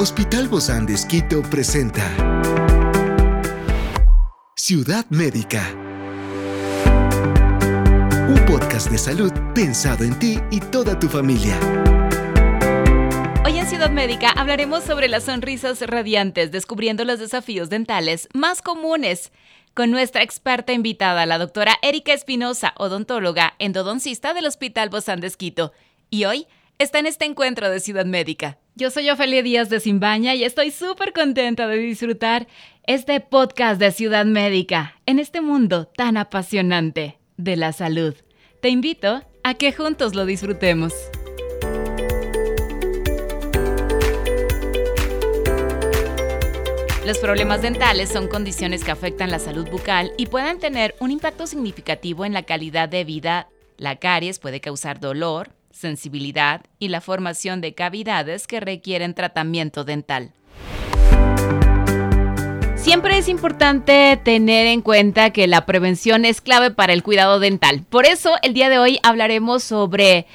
Hospital Bozán de Esquito presenta Ciudad Médica. Un podcast de salud pensado en ti y toda tu familia. Hoy en Ciudad Médica hablaremos sobre las sonrisas radiantes, descubriendo los desafíos dentales más comunes con nuestra experta invitada, la doctora Erika Espinosa, odontóloga endodoncista del Hospital Bozán de Esquito. Y hoy está en este encuentro de Ciudad Médica. Yo soy Ofelia Díaz de Simbaña y estoy súper contenta de disfrutar este podcast de Ciudad Médica en este mundo tan apasionante de la salud. Te invito a que juntos lo disfrutemos. Los problemas dentales son condiciones que afectan la salud bucal y pueden tener un impacto significativo en la calidad de vida. La caries puede causar dolor, sensibilidad y la formación de cavidades que requieren tratamiento dental. Siempre es importante tener en cuenta que la prevención es clave para el cuidado dental. Por eso el día de hoy hablaremos sobre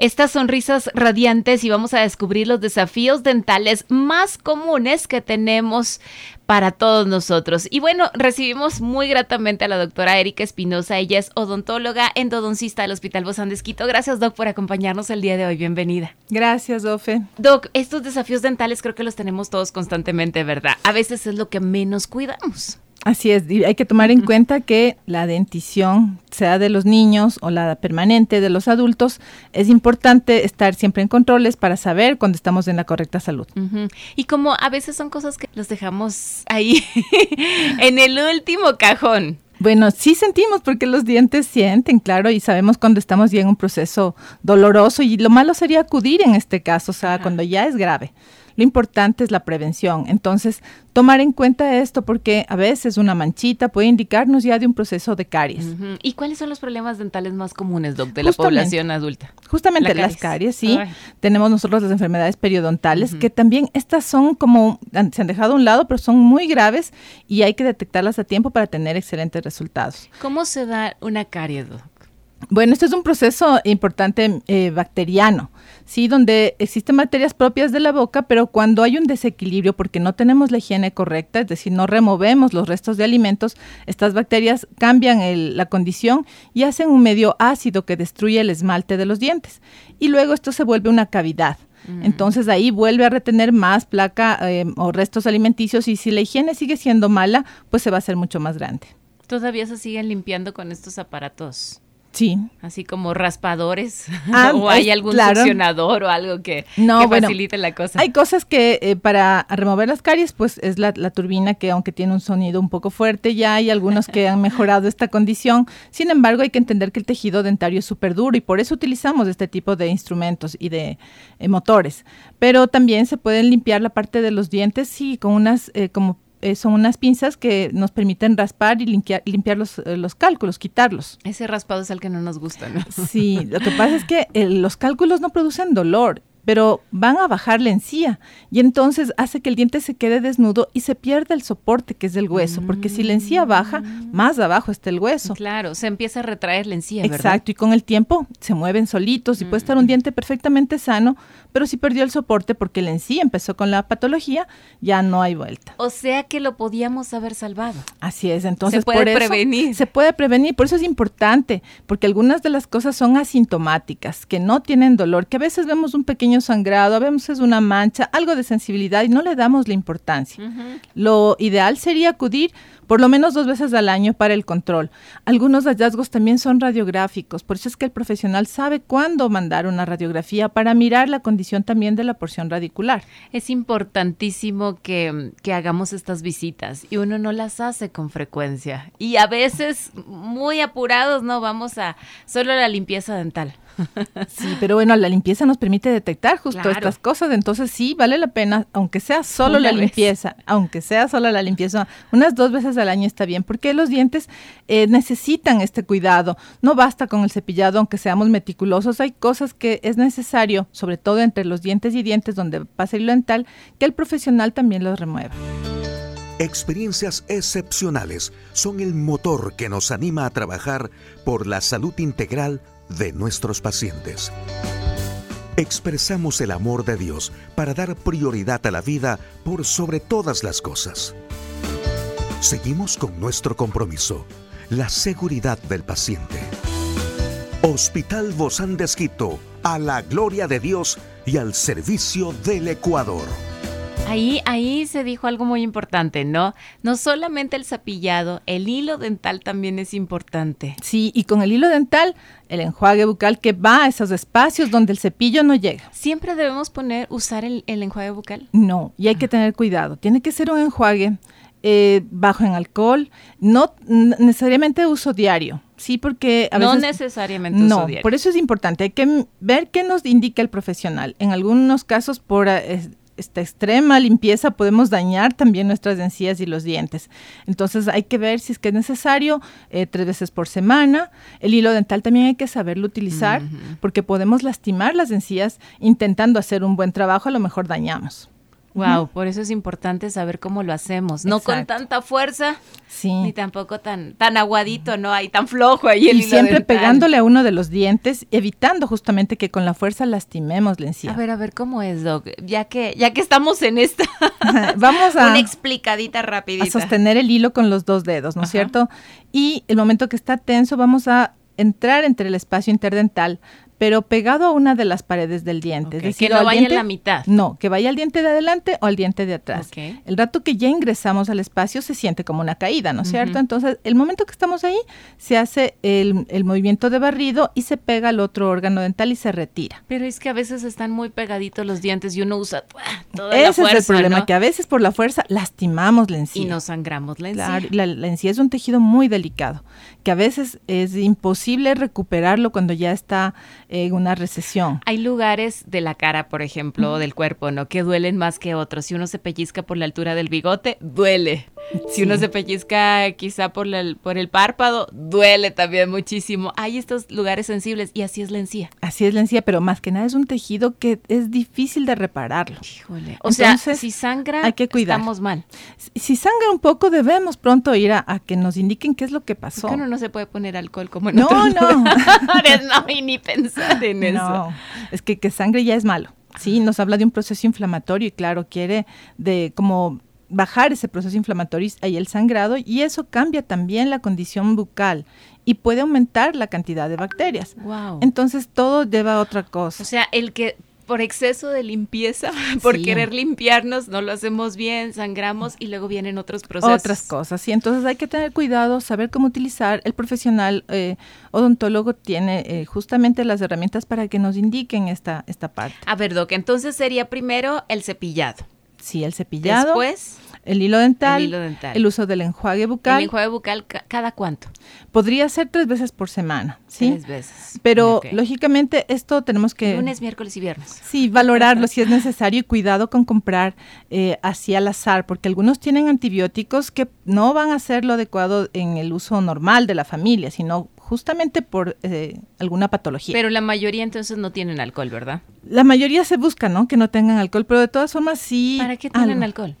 estas sonrisas radiantes y vamos a descubrir los desafíos dentales más comunes que tenemos para todos nosotros. Y bueno, recibimos muy gratamente a la doctora Erika Espinosa. Ella es odontóloga, endodoncista del Hospital Bozán de Esquito. Gracias, Doc, por acompañarnos el día de hoy. Bienvenida. Gracias, Dofe. Doc, estos desafíos dentales creo que los tenemos todos constantemente, ¿verdad? A veces es lo que menos cuidamos. Así es, hay que tomar en cuenta que la dentición, sea de los niños o la permanente de los adultos, es importante estar siempre en controles para saber cuando estamos en la correcta salud. Y como a veces son cosas que los dejamos ahí en el último cajón. Bueno, sí sentimos porque los dientes sienten, claro, y sabemos cuando estamos ya en un proceso doloroso y lo malo sería acudir en este caso, o sea, cuando ya es grave. Lo importante es la prevención. Entonces, tomar en cuenta esto porque a veces una manchita puede indicarnos ya de un proceso de caries. ¿Y cuáles son los problemas dentales más comunes, Doc, de la población adulta? Justamente las caries, sí. Tenemos nosotros las enfermedades periodontales, que también estas son como, se han dejado a un lado, pero son muy graves y hay que detectarlas a tiempo para tener excelentes resultados. ¿Cómo se da una carie, Doc? Bueno, este es un proceso importante eh, bacteriano, sí, donde existen materias propias de la boca, pero cuando hay un desequilibrio porque no tenemos la higiene correcta, es decir, no removemos los restos de alimentos, estas bacterias cambian la condición y hacen un medio ácido que destruye el esmalte de los dientes. Y luego esto se vuelve una cavidad. Mm. Entonces ahí vuelve a retener más placa eh, o restos alimenticios y si la higiene sigue siendo mala, pues se va a hacer mucho más grande. Todavía se siguen limpiando con estos aparatos. Sí. Así como raspadores. Ah, o hay algún succionador o algo que, facilite la cosa. Hay cosas que eh, para remover las caries, pues es la, turbina que aunque tiene un sonido un poco fuerte, ya hay algunos que han mejorado esta condición. Sin embargo, hay que entender que el tejido dentario es súper duro y por eso utilizamos este tipo de instrumentos y de eh, motores. Pero también se pueden limpiar la parte de los dientes, sí, con unas eh, como eh, son unas pinzas que nos permiten raspar y limpiar, limpiar los, eh, los, cálculos, quitarlos. Ese raspado es el que no nos gusta, ¿no? Sí, lo que pasa es que eh, los cálculos no producen dolor pero van a bajar la encía y entonces hace que el diente se quede desnudo y se pierde el soporte que es del hueso, porque si la encía baja, mm. más abajo está el hueso. Claro, se empieza a retraer la encía, Exacto, y con el tiempo se mueven solitos y puede estar un mm. diente perfectamente sano, pero si perdió el soporte porque la encía empezó con la patología, ya no hay vuelta. O sea que lo podíamos haber salvado. Así es, entonces se puede prevenir. Se puede prevenir, por eso es importante, porque algunas de las cosas son asintomáticas, que no tienen dolor, que a veces vemos un pequeño sangrado, a veces una mancha, algo de sensibilidad y no le damos la importancia. Lo ideal sería acudir por lo menos dos veces al año para el control. Algunos hallazgos también son radiográficos, por eso es que el profesional sabe cuándo mandar una radiografía para mirar la condición también de la porción radicular. Es importantísimo que, que hagamos estas visitas y uno no las hace con frecuencia y a veces muy apurados no vamos a solo la limpieza dental. Sí, pero bueno, la limpieza nos permite detectar justo estas cosas, entonces sí vale la pena, aunque sea solo la limpieza, aunque sea solo la limpieza, unas dos veces al año está bien, porque los dientes eh, necesitan este cuidado. No basta con el cepillado, aunque seamos meticulosos, hay cosas que es necesario, sobre todo entre los dientes y dientes donde pasa el dental, que el profesional también los remueva. Experiencias excepcionales son el motor que nos anima a trabajar por la salud integral de nuestros pacientes. expresamos el amor de Dios para dar prioridad a la vida por sobre todas las cosas. Seguimos con nuestro compromiso, la seguridad del paciente. Hospital Bozán de Esquito, a la gloria de Dios y al servicio del Ecuador. Ahí, ahí se dijo algo muy importante, ¿no? No solamente el cepillado, el hilo dental también es importante. Sí, y con el hilo dental, el enjuague bucal que va a esos espacios donde el cepillo no llega. ¿Siempre debemos poner, usar el, el enjuague bucal? No, y hay que tener cuidado. Tiene que ser un enjuague eh, bajo en alcohol, no necesariamente uso diario. Sí, porque a veces... No necesariamente uso no, por eso es importante. Hay que ver qué nos indica el profesional. En algunos casos, por eh, esta extrema limpieza podemos dañar también nuestras encías y los dientes. Entonces hay que ver si es que es necesario eh, tres veces por semana. El hilo dental también hay que saberlo utilizar porque podemos lastimar las encías intentando hacer un buen trabajo, a lo mejor dañamos. Wow, por eso es importante saber cómo lo hacemos, no con tanta fuerza, sí. ni tampoco tan tan aguadito, no hay tan flojo ahí el Y siempre pegándole a uno de los dientes, evitando justamente que con la fuerza lastimemos la encía. A ver, a ver cómo es, Doc, ya que ya que estamos en esta, vamos a una explicadita rapidita. A sostener el hilo con los dos dedos, ¿no es cierto? Y el momento que está tenso, vamos a entrar entre el espacio interdental pero pegado a una de las paredes del diente. que no vaya en la mitad. No, que vaya al diente de adelante o al diente de atrás. El rato que ya ingresamos al espacio se siente como una caída, ¿no es cierto? Entonces, el momento que estamos ahí, se hace el, movimiento de barrido y se pega al otro órgano dental y se retira. Pero es que a veces están muy pegaditos los dientes y uno usa toda Ese la fuerza, es el problema, que a veces por la fuerza lastimamos la encía. Y nos sangramos la encía. la, la encía es un tejido muy delicado, que a veces es imposible recuperarlo cuando ya está en una recesión. Hay lugares de la cara, por ejemplo, o del cuerpo, ¿no? Que duelen más que otros. Si uno se pellizca por la altura del bigote, duele. Si uno se pellizca quizá por, la, por el párpado, duele también muchísimo. Hay estos lugares sensibles y así es la encía. Así es la encía, pero más que nada es un tejido que es difícil de repararlo. Híjole. O sea, si sangra, hay que cuidar. estamos mal. Si, sangra un poco, debemos pronto ir a, que nos indiquen qué es lo que pasó. uno no se puede poner alcohol como en No, no. no, y ni pensar en eso. No, es que que sangre ya es malo. Sí, nos habla de un proceso inflamatorio y claro, quiere de como bajar ese proceso inflamatorio y el sangrado y eso cambia también la condición bucal y puede aumentar la cantidad de bacterias. Wow. Entonces todo lleva a otra cosa. O sea, el que por exceso de limpieza, por querer limpiarnos, no lo hacemos bien, sangramos y luego vienen otros procesos. Otras cosas, sí. Entonces hay que tener cuidado, saber cómo utilizar. El profesional eh, odontólogo tiene eh, justamente las herramientas para que nos indiquen esta, esta parte. A ver, Doc, entonces sería primero el cepillado. Sí, el cepillado. Después. El hilo dental. El uso del enjuague bucal. ¿El enjuague bucal cada cuánto? Podría ser tres veces por semana, ¿sí? Tres veces. Pero lógicamente esto tenemos que... Lunes, miércoles y viernes. Sí, valorarlo si es necesario y cuidado con comprar eh, así al azar, porque algunos tienen antibióticos que no van a ser lo adecuado en el uso normal de la familia, sino justamente por eh, alguna patología. Pero la mayoría entonces no tienen alcohol, ¿verdad? La mayoría se busca, ¿no? Que no tengan alcohol, pero de todas formas sí. ¿Para qué tienen alcohol?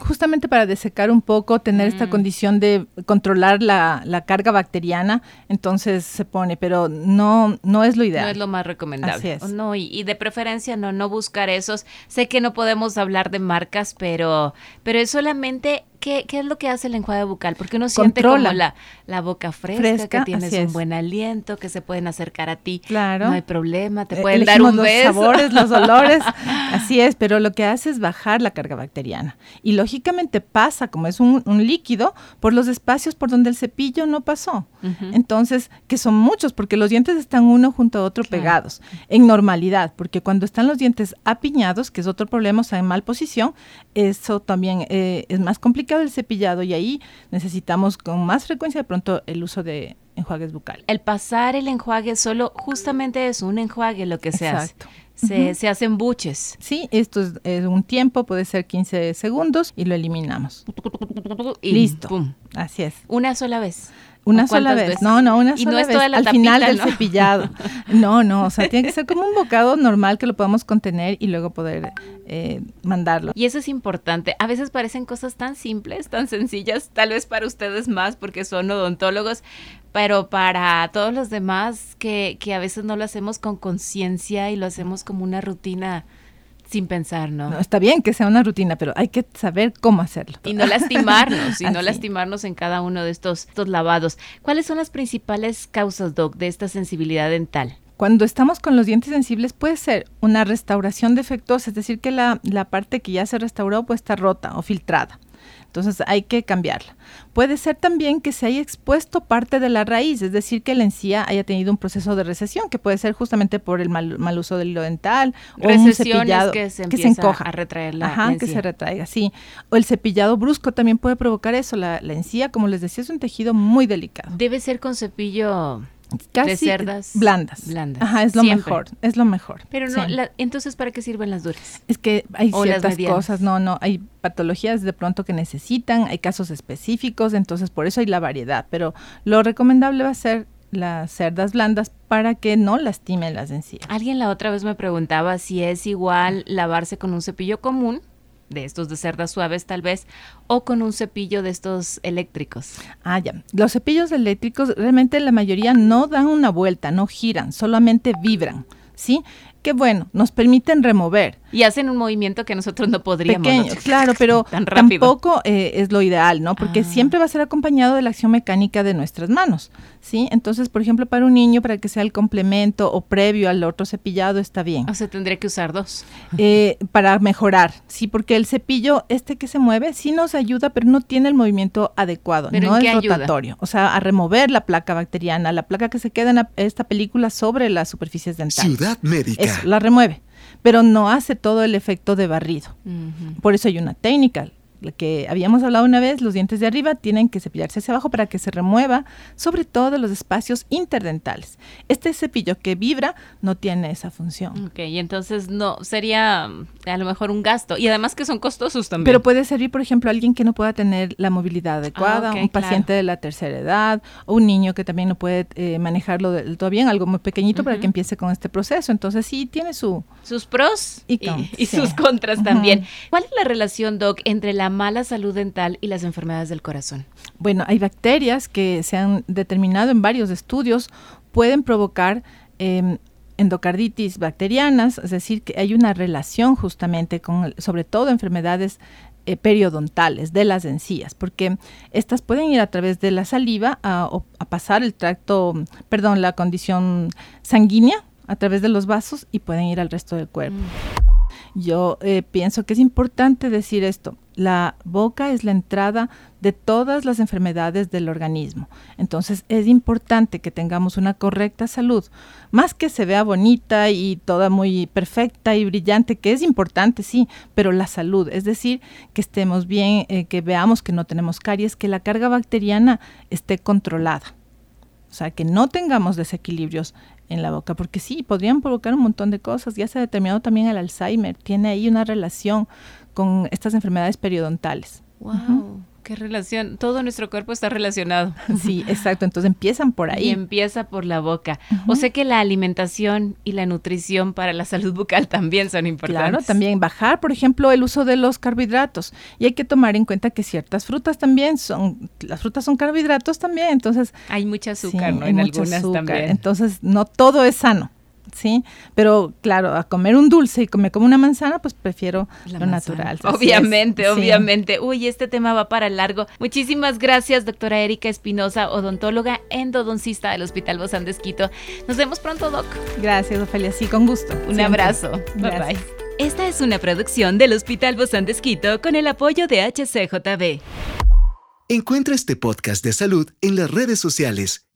justamente para desecar un poco, tener esta mm. condición de controlar la, la, carga bacteriana, entonces se pone, pero no, no es lo ideal. No es lo más recomendable. No, y, de preferencia no, no buscar esos. Sé que no podemos hablar de marcas, pero, pero es solamente ¿Qué, ¿Qué, es lo que hace el enjuague bucal? Porque uno siente como la, la boca fresca, que tienes un buen aliento, que se pueden acercar a ti. Claro. No hay problema, te eh, pueden dar un los sabores, los olores. así es, pero lo que hace es bajar la carga bacteriana. Y lógicamente pasa, como es un, líquido, por los espacios por donde el cepillo no pasó. Entonces, que son muchos, porque los dientes están uno junto a otro pegados, en normalidad, porque cuando están los dientes apiñados, que es otro problema, o sea, en mal posición, eso también eh, es más complicado el cepillado y ahí necesitamos con más frecuencia de pronto el uso de enjuagues bucales. El pasar el enjuague solo justamente es un enjuague lo que se hace. Se, se, hacen buches. Sí, esto es, un tiempo, puede ser 15 segundos y lo eliminamos. Y Listo. Así es. Una sola vez. Una sola vez. No, no, una sola vez. Al final del cepillado. No, no, o sea, tiene que ser como un bocado normal que lo podamos contener y luego poder eh, mandarlo. Y eso es importante. A veces parecen cosas tan simples, tan sencillas, tal vez para ustedes más porque son odontólogos, pero para todos los demás que, que a veces no lo hacemos con conciencia y lo hacemos como una rutina sin pensar, ¿no? ¿no? Está bien que sea una rutina, pero hay que saber cómo hacerlo. Y no lastimarnos, y no lastimarnos en cada uno de estos, estos lavados. ¿Cuáles son las principales causas, Doc, de esta sensibilidad dental? Cuando estamos con los dientes sensibles puede ser una restauración defectuosa, es decir, que la, la parte que ya se restauró puede estar rota o filtrada. Entonces hay que cambiarla. Puede ser también que se haya expuesto parte de la raíz, es decir, que la encía haya tenido un proceso de recesión, que puede ser justamente por el mal, mal uso del hilo dental o un cepillado que se, que se encoja, a retraer la, Ajá, que se retraiga, sí. O el cepillado brusco también puede provocar eso. La, la encía, como les decía, es un tejido muy delicado. Debe ser con cepillo Casi de cerdas blandas. blandas. Ajá, es lo Siempre. mejor, es lo mejor. Pero no, Sí. la- entonces ¿para qué sirven las duras? Es que hay O ciertas cosas, no, no, hay patologías de pronto que necesitan, hay casos específicos, entonces por eso hay la variedad, pero lo recomendable va a ser las cerdas blandas para que no lastimen las encías. Alguien la otra vez me preguntaba si es igual lavarse con un cepillo común, de estos de cerdas suaves tal vez, o con un cepillo de estos eléctricos. Ah, ya. Los cepillos eléctricos realmente la mayoría no dan una vuelta, no giran, solamente vibran, ¿sí? Que bueno, nos permiten remover. Y hacen un movimiento que nosotros no podríamos. Pequeño, ¿no? claro, pero Tan tampoco eh, es lo ideal, ¿no? Porque Ah. siempre va a ser acompañado de la acción mecánica de nuestras manos, ¿sí? Entonces, por ejemplo, para un niño, para que sea el complemento o previo al otro cepillado, está bien. O sea, tendría que usar dos. Eh, para mejorar, sí, porque el cepillo, este que se mueve, sí nos ayuda, pero no tiene el movimiento adecuado, ¿Pero no en es qué ayuda? rotatorio. O sea, a remover la placa bacteriana, la placa que se queda en la- esta película sobre las superficies dentales. Ciudad Médica. La remueve, pero no hace todo el efecto de barrido. Por eso hay una técnica, que habíamos hablado una vez, los dientes de arriba tienen que cepillarse hacia abajo para que se remueva, sobre todo los espacios interdentales. Este cepillo que vibra no tiene esa función. Ok, y entonces no, sería mm, a lo mejor un gasto. Y además que son costosos también. Pero puede servir, por ejemplo, a alguien que no pueda tener la movilidad adecuada, ok, un paciente claro. de la tercera edad, o un niño que también no puede eh, manejarlo del todo bien, algo muy pequeñito para que empiece con este proceso. Entonces sí tiene su... sus pros y, sí. sus contras también. ¿Cuál es la relación, Doc, entre la mala salud dental y las enfermedades del corazón? Bueno, hay bacterias que se han determinado en varios estudios pueden provocar eh, endocarditis bacterianas, es decir, que hay una relación justamente con, sobre todo enfermedades eh, periodontales de las encías, porque estas pueden ir a través de la saliva a pasar el tracto, perdón, la condición sanguínea a través de los vasos y pueden ir al resto del cuerpo. Yo eh, pienso que es importante decir esto. La boca es la entrada de todas las enfermedades del organismo. Entonces es importante que tengamos una correcta salud. Más que se vea bonita y toda muy perfecta y brillante, que es importante, sí, pero la salud, es decir, que estemos bien, eh, que veamos que no tenemos caries, que la carga bacteriana esté controlada. O sea, que no tengamos desequilibrios en la boca, porque sí, podrían provocar un montón de cosas. Ya se ha determinado también el Alzheimer, tiene ahí una relación con estas enfermedades periodontales. Wow, qué relación. Todo nuestro cuerpo está relacionado. Sí, exacto. Entonces empiezan por ahí. Y empieza por la boca. O sea que la alimentación y la nutrición para la salud bucal también son importantes. Claro, también bajar, por ejemplo, el uso de los carbohidratos. Y hay que tomar en cuenta que ciertas frutas también son, las frutas son carbohidratos también, entonces Hay mucha azúcar, Sí, ¿no? hay En mucho algunas azúcar. también. Entonces, no todo es sano, ¿sí? Pero claro, a comer un dulce y comer como una manzana, pues prefiero La lo manzana. natural. Obviamente, sí. obviamente. Uy, este tema va para largo. Muchísimas gracias, doctora Erika Espinosa, odontóloga endodoncista del Hospital Bozán de Esquito. Nos vemos pronto, Doc. Gracias, Ofelia, sí, con gusto. Un siempre. abrazo. Bye Gracias. bye. Esta es una producción del Hospital Bozán de Esquito con el apoyo de HCJB. Encuentra este podcast de salud en las redes sociales